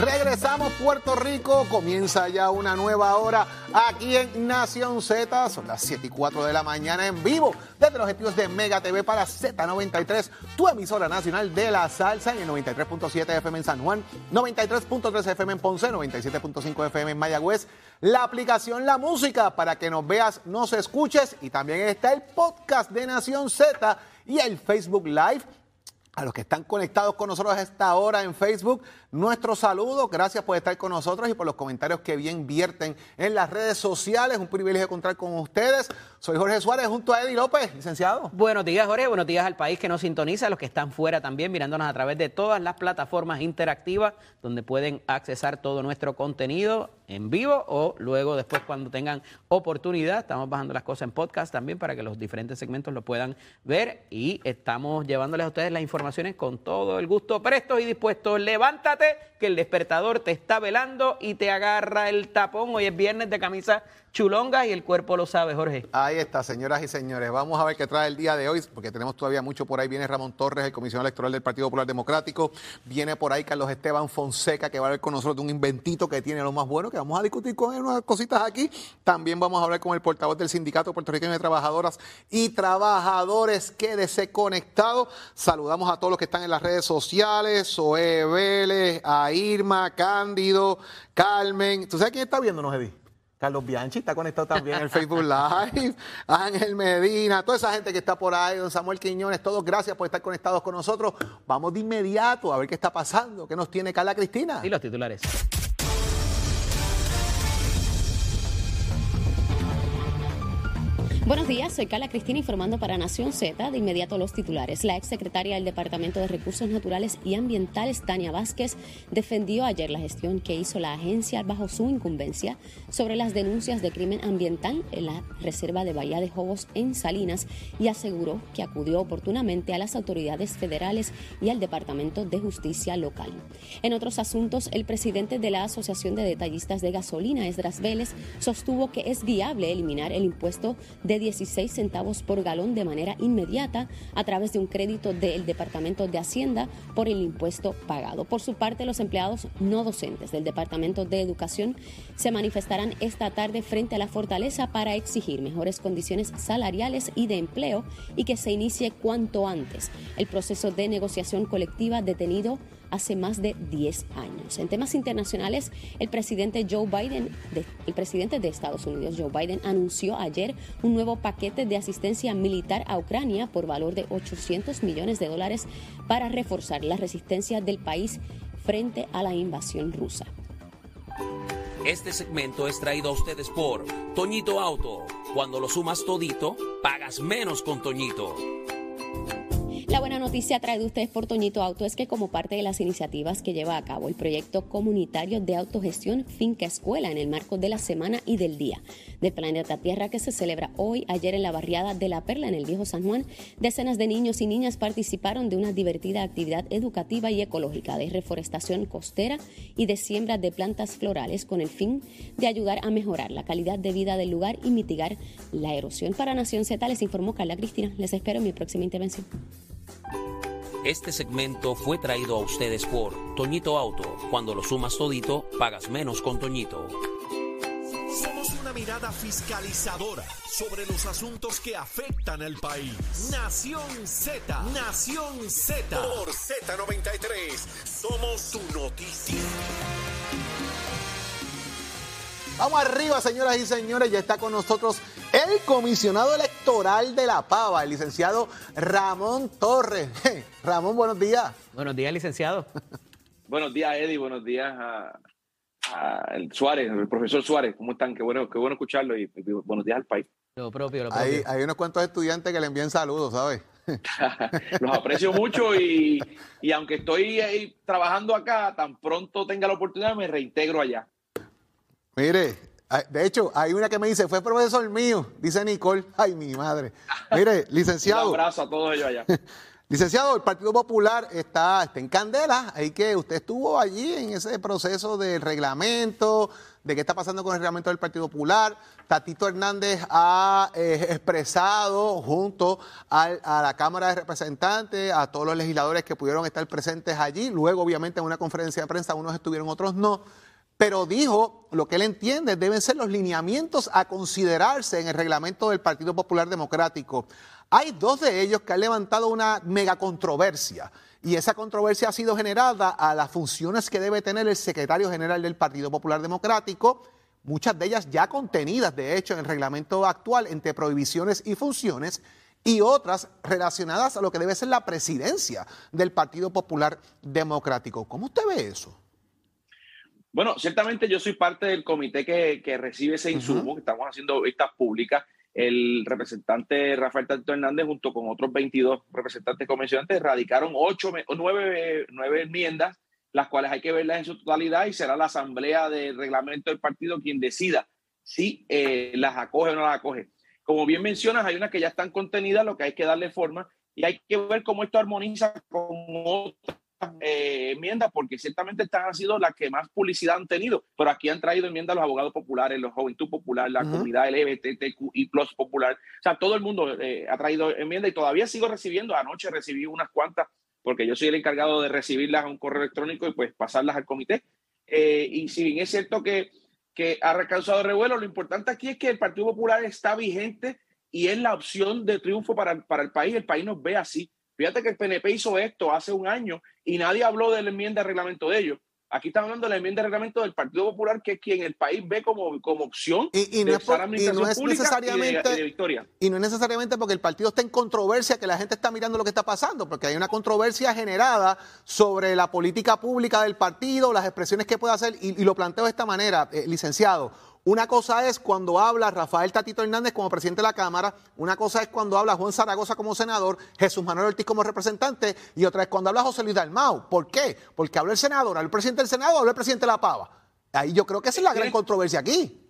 Regresamos Puerto Rico, comienza ya una nueva hora aquí en Nación Z, son las 7 y 4 de la mañana en vivo desde los estudios de Mega TV para Z93, tu emisora nacional de la salsa en el 93.7 FM en San Juan, 93.3 FM en Ponce, 97.5 FM en Mayagüez, la aplicación La Música para que nos veas, nos escuches. Y también está el podcast de Nación Z y el Facebook Live a los que están conectados con nosotros a esta hora en Facebook, nuestro saludo, gracias por estar con nosotros y por los comentarios que bien vierten en las redes sociales. Un privilegio contar con ustedes. Soy Jorge Suárez junto a Eddie López, licenciado. Buenos días, Jorge. Buenos días al país que nos sintoniza, a los que están fuera también, mirándonos a través de todas las plataformas interactivas donde pueden accesar todo nuestro contenido en vivo o luego después cuando tengan oportunidad. Estamos bajando las cosas en podcast también para que los diferentes segmentos lo puedan ver y estamos llevándoles a ustedes las informaciones con todo el gusto, prestos y dispuestos. Levántate que el despertador te está velando y te agarra el tapón. Hoy es viernes de camisa chulongas y el cuerpo lo sabe, Jorge. Ahí está, señoras y señores. Vamos a ver qué trae el día de hoy, porque tenemos todavía mucho por ahí. Viene Ramón Torres, el comisionado electoral del Partido Popular Democrático. Viene por ahí Carlos Esteban Fonseca, que va a hablar con nosotros de un inventito que tiene lo más bueno, que vamos a discutir con él unas cositas aquí. También vamos a hablar con el portavoz del Sindicato Puertorriqueño de Trabajadoras y Trabajadores. Quédese conectado. Saludamos a todos los que están en las redes sociales, Zoe Vélez, a Irma, Cándido, Carmen. ¿Tú sabes quién está viéndonos, Eddie? Carlos Bianchi está conectado también en el Facebook Live, Ángel Medina, toda esa gente que está por ahí, don Samuel Quiñones, todos gracias por estar conectados con nosotros. Vamos de inmediato a ver qué está pasando, qué nos tiene Carla Cristina. Y los titulares. Buenos días, soy Carla Cristina informando para Nación Z. De inmediato los titulares. La exsecretaria del Departamento de Recursos Naturales y Ambientales, Tania Vázquez, defendió ayer la gestión que hizo la agencia bajo su incumbencia sobre las denuncias de crimen ambiental en la reserva de Bahía de Jobos en Salinas y aseguró que acudió oportunamente a las autoridades federales y al Departamento de Justicia local. En otros asuntos, el presidente de la Asociación de Detallistas de Gasolina, Esdras Vélez, sostuvo que es viable eliminar el impuesto de 16 centavos por galón de manera inmediata a través de un crédito del Departamento de Hacienda por el impuesto pagado. Por su parte, los empleados no docentes del Departamento de Educación se manifestarán esta tarde frente a la fortaleza para exigir mejores condiciones salariales y de empleo y que se inicie cuanto antes el proceso de negociación colectiva detenido hace más de 10 años. En temas internacionales, el presidente Joe Biden, el presidente de Estados Unidos, Joe Biden, anunció ayer un nuevo paquete de asistencia militar a Ucrania por valor de 800 millones de dólares para reforzar la resistencia del país frente a la invasión rusa. Este segmento es traído a ustedes por Toñito Auto. Cuando lo sumas todito, pagas menos con Toñito. La buena noticia trae de ustedes por Toñito Auto es que como parte de las iniciativas que lleva a cabo el proyecto comunitario de autogestión Finca Escuela en el marco de la semana y del día del planeta Tierra que se celebra hoy, ayer en la barriada de La Perla en el Viejo San Juan, decenas de niños y niñas participaron de una divertida actividad educativa y ecológica de reforestación costera y de siembra de plantas florales con el fin de ayudar a mejorar la calidad de vida del lugar y mitigar la erosión. Para Nación Z les informó Carla Cristina. Les espero en mi próxima intervención. Este segmento fue traído a ustedes por Toñito Auto. Cuando lo sumas todito, pagas menos con Toñito. Somos una mirada fiscalizadora sobre los asuntos que afectan al país. Nación Z, Nación Z. Por Z93, somos su noticia. Vamos arriba, señoras y señores. Ya está con nosotros el comisionado electoral de La Pava, el licenciado Ramón Torres. Ramón, buenos días. Buenos días, licenciado. buenos días, Eddie. Buenos días a, el Suárez, el profesor Suárez. ¿Cómo están? Qué bueno, qué bueno escucharlo y, buenos días al país. Lo propio, lo propio. Hay, unos cuantos estudiantes que le envían saludos, ¿sabes? Los aprecio mucho y, y aunque estoy ahí trabajando acá, tan pronto tenga la oportunidad me reintegro allá. Mire, de hecho, hay una que me dice, fue profesor mío, dice Nicole. Ay, mi madre. Mire, licenciado. Un abrazo a todos ellos allá. Licenciado, el Partido Popular está, está en candela, ahí que usted estuvo allí en ese proceso del reglamento, de qué está pasando con el reglamento del Partido Popular. Tatito Hernández ha eh, expresado junto al- a la Cámara de Representantes, a todos los legisladores que pudieron estar presentes allí, luego obviamente en una conferencia de prensa unos estuvieron, otros no, pero dijo lo que él entiende deben ser los lineamientos a considerarse en el reglamento del Partido Popular Democrático. Hay dos de ellos que han levantado una mega controversia y esa controversia ha sido generada a las funciones que debe tener el secretario general del Partido Popular Democrático, muchas de ellas ya contenidas de hecho en el reglamento actual entre prohibiciones y funciones y otras relacionadas a lo que debe ser la presidencia del Partido Popular Democrático. ¿Cómo usted ve eso? Bueno, ciertamente yo soy parte del comité que, que recibe ese insumo, que estamos haciendo vistas públicas. El representante Rafael Tato Hernández, junto con otros 22 representantes convencionantes, radicaron ocho, nueve, nueve enmiendas, las cuales hay que verlas en su totalidad y será la asamblea de reglamento del partido quien decida si eh, las acoge o no las acoge. Como bien mencionas, hay unas que ya están contenidas, lo que hay que darle forma y hay que ver cómo esto armoniza con otras eh, enmiendas, porque ciertamente estas han sido las que más publicidad han tenido, pero aquí han traído enmiendas los abogados populares, los Juventud Popular, la Ujú. comunidad LGBTQI Plus Popular, o sea, todo el mundo eh, ha traído enmiendas y todavía sigo recibiendo, anoche recibí unas cuantas, porque yo soy el encargado de recibirlas a un correo electrónico y pues pasarlas al comité. Eh, y si bien es cierto que, que ha causado revuelo, lo importante aquí es que el Partido Popular está vigente y es la opción de triunfo para, para el país, el país nos ve así. Fíjate que el PNP hizo esto hace un año y nadie habló de la enmienda de reglamento de ellos. Aquí estamos hablando de la enmienda de reglamento del Partido Popular, que es quien el país ve como, como opción Y- y no de es por- estar y no es pública y de- necesariamente- y de victoria. Y no es necesariamente porque el partido está en controversia que la gente está mirando lo que está pasando, porque hay una controversia generada sobre la política pública del partido, las expresiones que puede hacer, y, y lo planteo de esta manera, eh, licenciado. Una cosa es cuando habla Rafael Tatito Hernández como presidente de la Cámara, una cosa es cuando habla Juan Zaragoza como senador, Jesús Manuel Ortiz como representante, y otra es cuando habla José Luis Dalmau. ¿Por qué? Porque habla el senador, habla el presidente del Senado, habla el presidente de la Pava. Ahí yo creo que esa es la gran controversia aquí.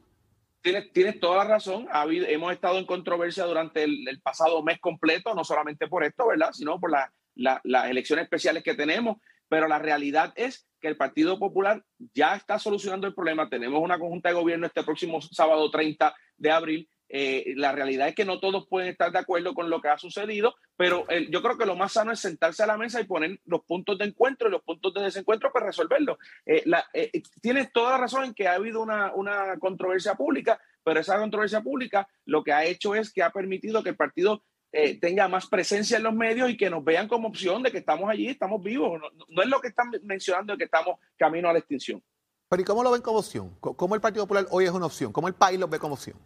Tienes, tienes toda la razón. Ha habido- hemos estado en controversia durante el, el pasado mes completo, no solamente por esto, ¿verdad? Sino por la- la- las elecciones especiales que tenemos. Pero la realidad es que el Partido Popular ya está solucionando el problema. Tenemos una conjunta de gobierno este próximo sábado 30 de abril. Eh, la realidad es que no todos pueden estar de acuerdo con lo que ha sucedido, pero yo creo que lo más sano es sentarse a la mesa y poner los puntos de encuentro y los puntos de desencuentro para resolverlo. Eh, eh, tienes toda la razón en que ha habido una, una controversia pública, pero esa controversia pública lo que ha hecho es que ha permitido que el partido eh, tenga más presencia en los medios y que nos vean como opción de que estamos allí, estamos vivos. No, no es lo que están mencionando de que estamos camino a la extinción. Pero ¿y cómo lo ven como opción? ¿Cómo el Partido Popular hoy es una opción? ¿Cómo el país lo ve como opción?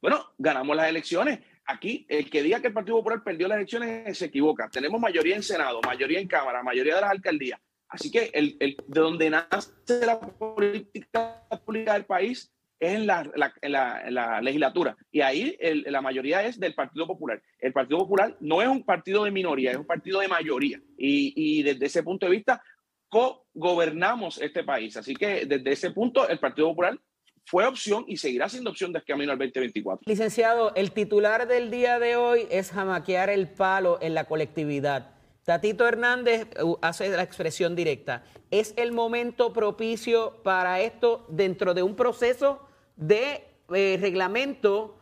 Bueno, ganamos las elecciones. Aquí, el que diga que el Partido Popular perdió las elecciones se equivoca. Tenemos mayoría en Senado, mayoría en Cámara, mayoría de las alcaldías. Así que el, el- de donde nace la política pública del país es en la, en la- en la legislatura. Y ahí la mayoría es del Partido Popular. El Partido Popular no es un partido de minoría, es un partido de mayoría. Y, y desde ese punto de vista, co-gobernamos este país. Así que desde ese punto, el Partido Popular fue opción y seguirá siendo opción de camino al 2024. Licenciado, el titular del día de hoy es jamaquear el palo en la colectividad. Tatito Hernández uh, hace la expresión directa. ¿Es el momento propicio para esto dentro de un proceso de eh, reglamento,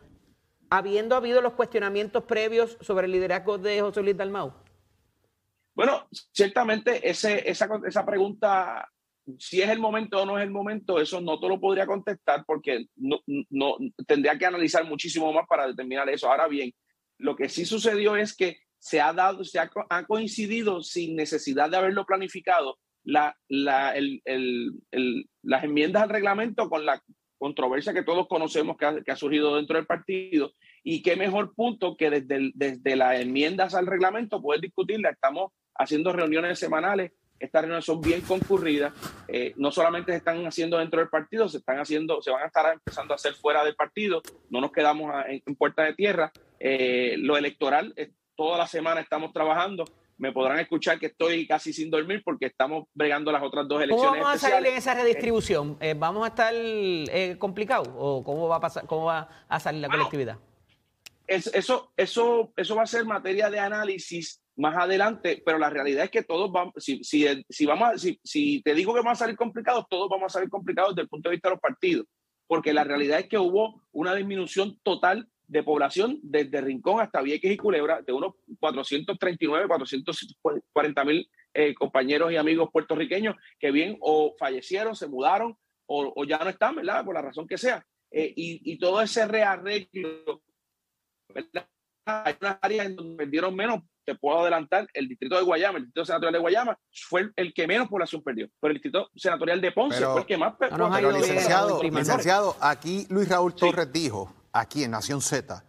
habiendo habido los cuestionamientos previos sobre el liderazgo de José Luis Dalmau? Bueno, ciertamente ese, esa, esa pregunta, si es el momento o no es el momento, eso no te lo podría contestar porque no, no tendría que analizar muchísimo más para determinar eso. Ahora bien, lo que sí sucedió es que se ha dado, se ha, ha coincidido sin necesidad de haberlo planificado la, la, el- el- las enmiendas al reglamento con la controversia que todos conocemos que ha, que ha surgido dentro del partido. Y qué mejor punto que desde, el- desde las enmiendas al reglamento poder discutirla. Estamos haciendo reuniones semanales. Estas reuniones son bien concurridas. Eh, no solamente se están haciendo dentro del partido, se están haciendo, se van a estar empezando a hacer fuera del partido. No nos quedamos en, en puerta de tierra. Eh, lo electoral, eh, toda la semana estamos trabajando. Me podrán escuchar que estoy casi sin dormir porque estamos bregando las otras dos ¿Cómo elecciones vamos a salir en esa redistribución? Eh, ¿Vamos a estar eh, complicados o cómo va a pasar, cómo va a salir la Bueno, colectividad? Es- eso, eso, eso va a ser materia de análisis más adelante, pero la realidad es que todos vamos, si, si, si vamos si, si, te digo que van a salir complicados, todos vamos a salir complicados desde el punto de vista de los partidos, porque la realidad es que hubo una disminución total de población desde Rincón hasta Vieques y Culebra, de unos 439, 440 mil eh, compañeros y amigos puertorriqueños que bien o fallecieron, se mudaron o, o ya no están, ¿verdad? Por la razón que sea. Eh, y, y, todo ese rearreglo, ¿verdad? Hay unas áreas en donde vendieron menos te puedo adelantar, el distrito de Guayama, el distrito senatorial de Guayama, fue el, que menos población perdió. Pero el distrito senatorial de Ponce fue el que más perdió. pero, licenciado, licenciado, aquí Luis Raúl Torres dijo, aquí en Nación Z,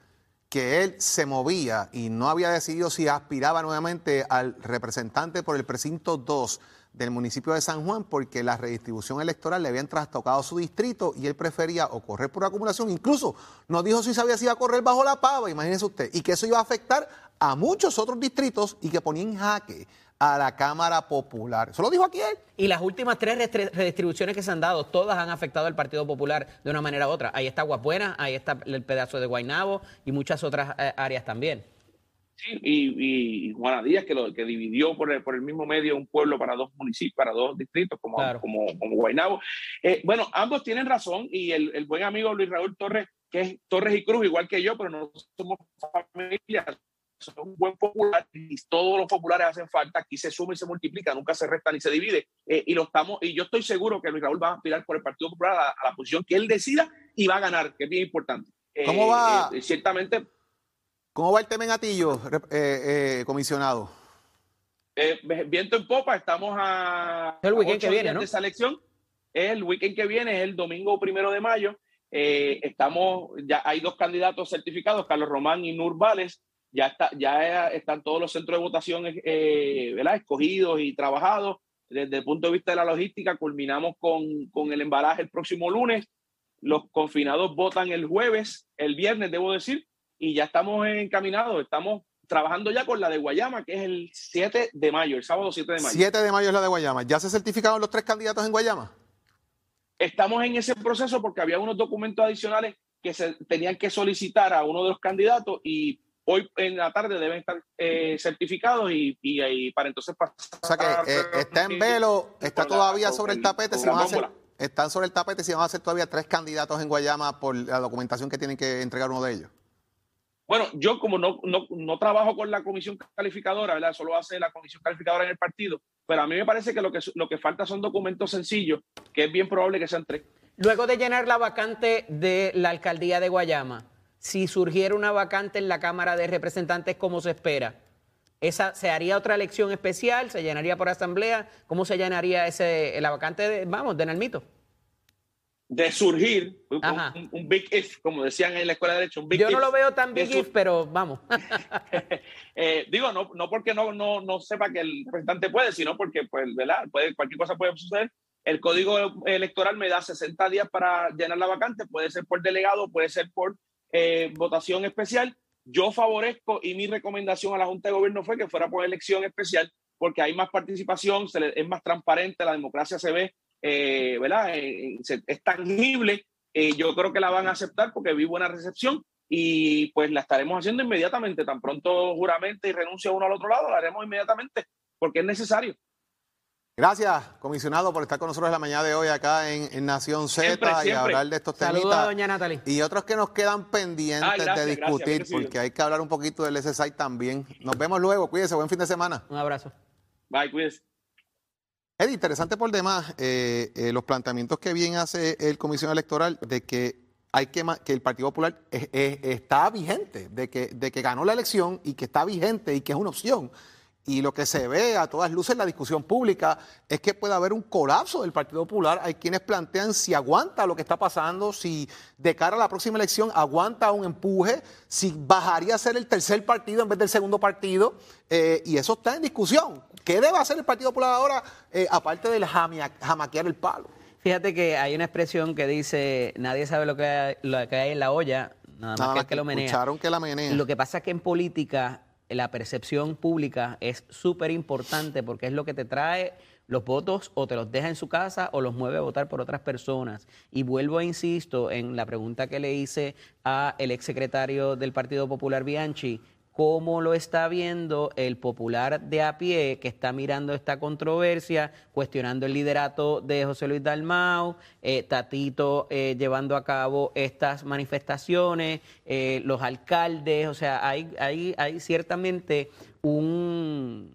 que él se movía y no había decidido si aspiraba nuevamente al representante por el precinto 2 del municipio de San Juan porque la redistribución electoral le habían trastocado su distrito y él prefería o correr por acumulación, incluso no dijo si sabía si iba a correr bajo la pava, imagínese usted, y que eso iba a afectar a muchos otros distritos y que ponía en jaque a la Cámara Popular. Eso lo dijo aquí él. Y las últimas tres redistribuciones que se han dado, todas han afectado al Partido Popular de una manera u otra. Ahí está Guapuena, ahí está el pedazo de Guainabo y muchas otras eh, áreas también. Sí, y, y Juana Díaz, que, lo, que dividió por el, por el mismo medio un pueblo para dos municipios, para dos distritos, como, como, como Guainabo. Eh, bueno, ambos tienen razón y el, el buen amigo Luis Raúl Torres, que es Torres y Cruz, igual que yo, pero no somos familia, son un buen popular y todos los populares hacen falta. Aquí se suma y se multiplica, nunca se resta ni se divide. Eh, y lo estamos, y yo estoy seguro que Luis Raúl va a aspirar por el Partido Popular a, la posición que él decida y va a ganar, que es bien importante. ¿Cómo va? Eh, ciertamente. ¿Cómo va el tema en Atillo, eh, comisionado? viento en popa, estamos a. El weekend que viene, ¿no? De esa elección. El weekend que viene es el domingo primero de mayo. estamos, ya hay dos candidatos certificados, Carlos Román y Nur Vales ya, está, ya están todos los centros de votación eh, escogidos y trabajados. Desde el punto de vista de la logística, culminamos con, con el embalaje el próximo lunes. Los confinados votan el jueves, el viernes, debo decir, y ya estamos encaminados. Estamos trabajando ya con la de Guayama, que es el 7 de mayo, el sábado 7 de mayo. 7 de mayo es la de Guayama. ¿Ya se certificaron los tres candidatos en Guayama? Estamos en ese proceso porque había unos documentos adicionales que se tenían que solicitar a uno de los candidatos y hoy en la tarde deben estar eh, certificados y, y, para entonces pasar. O sea que eh, está en velo, está todavía sobre el tapete, si van a hacer, están sobre el tapete si van a ser todavía tres candidatos en Guayama por la documentación que tienen que entregar uno de ellos. Bueno, yo como no, no, no trabajo con la comisión calificadora, ¿verdad? Solo hace la comisión calificadora en el partido, pero a mí me parece que lo que, lo que falta son documentos sencillos, que es bien probable que sean tres. Luego de llenar la vacante de la alcaldía de Guayama, si surgiera una vacante en la Cámara de Representantes como se espera? ¿Esa, ¿Se haría otra elección especial? ¿Se llenaría por asamblea? ¿Cómo se llenaría ese, la vacante, de, vamos, de Nalmito? De surgir, un, big if, como decían en la Escuela de Derecho. Un big Yo no lo veo tan big if, pero vamos. eh, digo, no, no porque no, no, no sepa que el representante puede, sino porque, pues, ¿verdad? Puede, cualquier cosa puede suceder. El código electoral me da 60 días para llenar la vacante, puede ser por delegado, puede ser por eh, votación especial. Yo favorezco y mi recomendación a la Junta de Gobierno fue que fuera por elección especial porque hay más participación, se es más transparente, la democracia se ve, eh, ¿verdad? Eh, es tangible. yo creo que la van a aceptar porque vi buena recepción y pues la estaremos haciendo inmediatamente. Tan pronto juramente y renuncia uno al otro lado, la haremos inmediatamente porque es necesario. Gracias, comisionado, por estar con nosotros en la mañana de hoy acá en, Nación Z y hablar de estos temas. Saludos, doña Natalie. Y otros que nos quedan pendientes de discutir, porque hay que hablar un poquito del SSI también. Nos vemos luego, cuídese, buen fin de semana. Un abrazo. Bye, cuídese. Es interesante por demás eh, eh, los planteamientos que bien hace el comisionado electoral de que hay que, que el Partido Popular está vigente, de que, de que ganó la elección y que está vigente y que es una opción. Y lo que se ve a todas luces en la discusión pública es que puede haber un colapso del Partido Popular. Hay quienes plantean si aguanta lo que está pasando, si de cara a la próxima elección aguanta un empuje, si bajaría a ser el tercer partido en vez del segundo partido. Eh, y eso está en discusión. ¿Qué debe hacer el Partido Popular ahora, eh, aparte del jamaquear el palo? Fíjate que hay una expresión que dice, nadie sabe lo que hay, lo que hay en la olla, nada más que, el que lo menea. que la menea. Lo que pasa es que en política la percepción pública es súper importante porque es lo que te trae los votos o te los deja en su casa o los mueve a votar por otras personas. Y vuelvo a insisto en la pregunta que le hice a el exsecretario del Partido Popular Bianchi, cómo lo está viendo el popular de a pie que está mirando esta controversia, cuestionando el liderato de José Luis Dalmau, eh, Tatito eh, llevando a cabo estas manifestaciones, eh, los alcaldes, o sea, hay, hay, hay ciertamente un,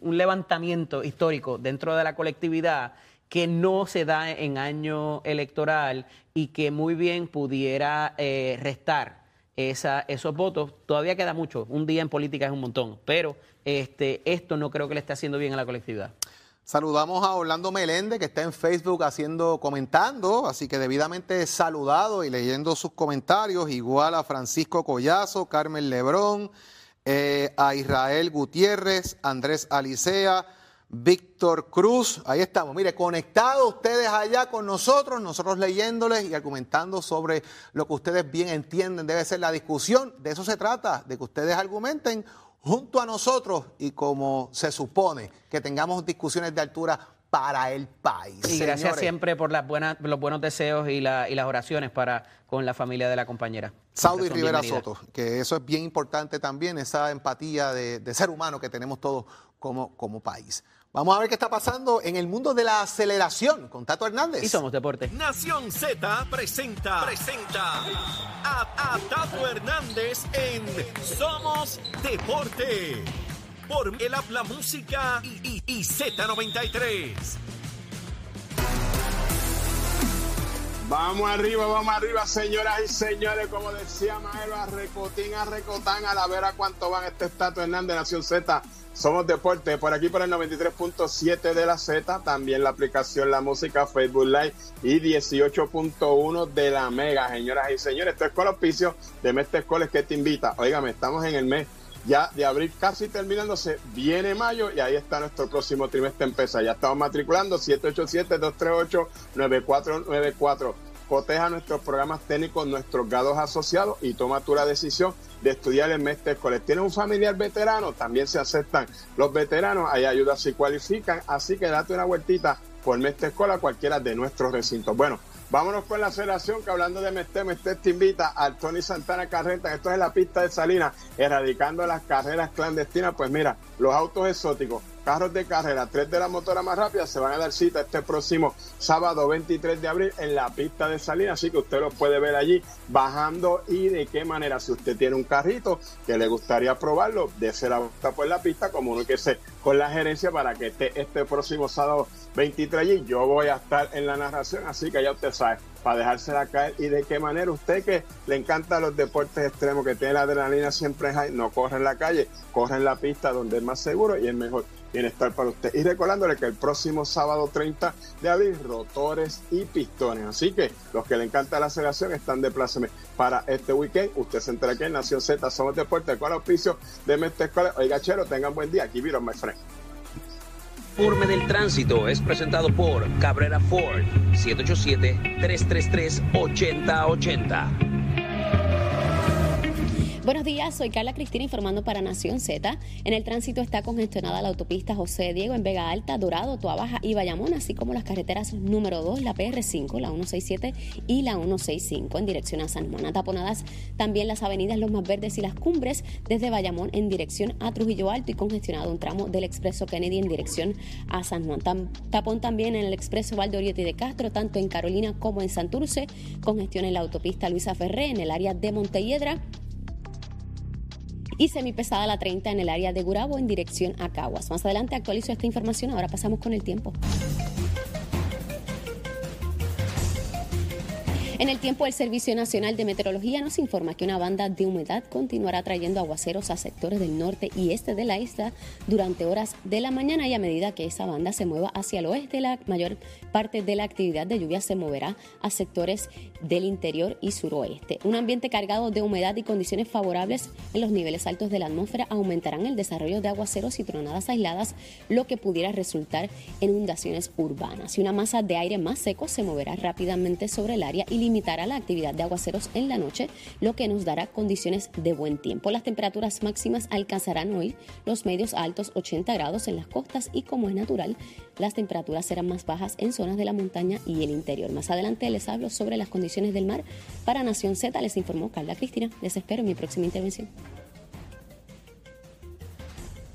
un levantamiento histórico dentro de la colectividad que no se da en año electoral y que muy bien pudiera restar esos votos. Todavía queda mucho, un día en política es un montón, pero este, esto no creo que le esté haciendo bien a la colectividad. Saludamos a Orlando Meléndez, que está en Facebook haciendo, comentando, así que debidamente saludado y leyendo sus comentarios, igual a Francisco Collazo, Carmen Lebrón, eh, a Israel Gutiérrez, Andrés Alicea, Víctor Cruz, ahí estamos, mire, conectados ustedes allá con nosotros, nosotros leyéndoles y argumentando sobre lo que ustedes bien entienden debe ser la discusión. De eso se trata, de que ustedes argumenten junto a nosotros y como se supone que tengamos discusiones de altura para el país. Y gracias siempre por las buenas, los buenos deseos y, la, y, las oraciones para con la familia de la compañera. Saudi Rivera Soto, que eso es bien importante también, esa empatía de, de ser humano que tenemos todos como, como país. Vamos a ver qué está pasando en el mundo de la aceleración con Tato Hernández. Y somos deporte. Nación Z presenta, presenta a, Tato Hernández en Somos Deporte. Por el habla música y, y Z93. Vamos arriba, vamos arriba, señoras y señores. Como decía Maelo, a recotín, a recotán, a la ver a cuánto van este Tato Hernández, Nación Z somos Deporte, por aquí por el 93.7 de la Z, también la aplicación La Música, Facebook Live y 18.1 de la Mega, señoras y señores. Esto es con auspicio de Mestre Coles que te invita. Óigame, estamos en el mes ya de abril casi terminándose, viene mayo y ahí está nuestro próximo trimestre empieza. Ya estamos matriculando 787-238-9494 coteja nuestros programas técnicos, nuestros grados asociados y toma tu la decisión de estudiar el Mestre Escolar. ¿Tienes un familiar veterano? También se aceptan los veteranos, hay ayudas si cualifican, así que date una vueltita por Mestre Escolar, cualquiera de nuestros recintos. Bueno, vámonos con la aceleración, que hablando de Mestre, Mestre te invita al Tony Santana Carreta, esto es la pista de Salinas, erradicando las carreras clandestinas, pues mira, los autos exóticos carros de carrera, tres de la motora más rápida, se van a dar cita este próximo sábado 23 de abril en la pista de Salinas, así que usted lo puede ver allí bajando y de qué manera, si usted tiene un carrito que le gustaría probarlo, dése la vuelta por la pista como uno que se con la gerencia para que esté este próximo sábado 23 allí. Yo voy a estar en la narración, así que ya usted sabe, para dejársela caer y de qué manera usted que le encanta los deportes extremos, que tiene la adrenalina siempre high, no corre en la calle, corre en la pista donde es más seguro y es mejor bienestar para usted. Y recordándole que el próximo sábado 30 de abril, rotores y pistones. Así que los que le encanta la aceleración están de pláceme para este weekend. Usted se entera que en Nación Z somos deportes con auspicio de Mestre Escuela. Oiga, chero, tengan buen día. Aquí vieron, my friend. Informe del tránsito es presentado por Cabrera Ford 787-333-8080. Buenos días, soy Carla Cristina informando para Nación Z. En el tránsito está congestionada la autopista José Diego en Vega Alta, Dorado, Tuabaja y Bayamón, así como las carreteras número 2, la PR5, la 167 y la 165 en dirección a San Juan. Taponadas también las avenidas Los Más Verdes y las Cumbres desde Bayamón en dirección a Trujillo Alto y congestionado un tramo del expreso Kennedy en dirección a San Juan. Tapón también en el expreso Valdoriotti de Castro, tanto en Carolina como en Santurce. Congestión en la autopista Luisa Ferré en el área de Montelledra y semipesada la 30 en el área de Gurabo en dirección a Caguas. Más adelante actualizo esta información, ahora pasamos con el tiempo. En el tiempo, el Servicio Nacional de Meteorología nos informa que una banda de humedad continuará trayendo aguaceros a sectores del norte y este de la isla durante horas de la mañana y a medida que esa banda se mueva hacia el oeste, la mayor parte de la actividad de lluvia se moverá a sectores del interior y suroeste. Un ambiente cargado de humedad y condiciones favorables en los niveles altos de la atmósfera aumentarán el desarrollo de aguaceros y tronadas aisladas, lo que pudiera resultar en inundaciones urbanas. Y una masa de aire más seco se moverá rápidamente sobre el área y limitará la actividad de aguaceros en la noche, lo que nos dará condiciones de buen tiempo. Las temperaturas máximas alcanzarán hoy los medios altos 80 grados en las costas y como es natural, las temperaturas serán más bajas en zonas de la montaña y el interior. Más adelante les hablo sobre las condiciones del mar. Para Nación Z les informó Carla Cristina. Les espero en mi próxima intervención.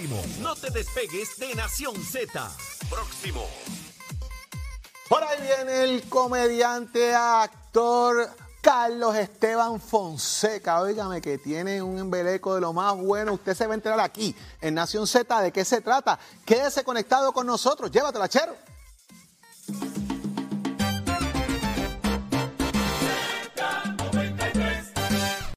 Próximo, no te despegues de Nación Z. Próximo. Por ahí viene el comediante, actor Carlos Esteban Fonseca. Óigame que tiene un embeleco de lo más bueno. Usted se va a enterar aquí en Nación Z de qué se trata. Quédese conectado con nosotros. Llévatela, chero.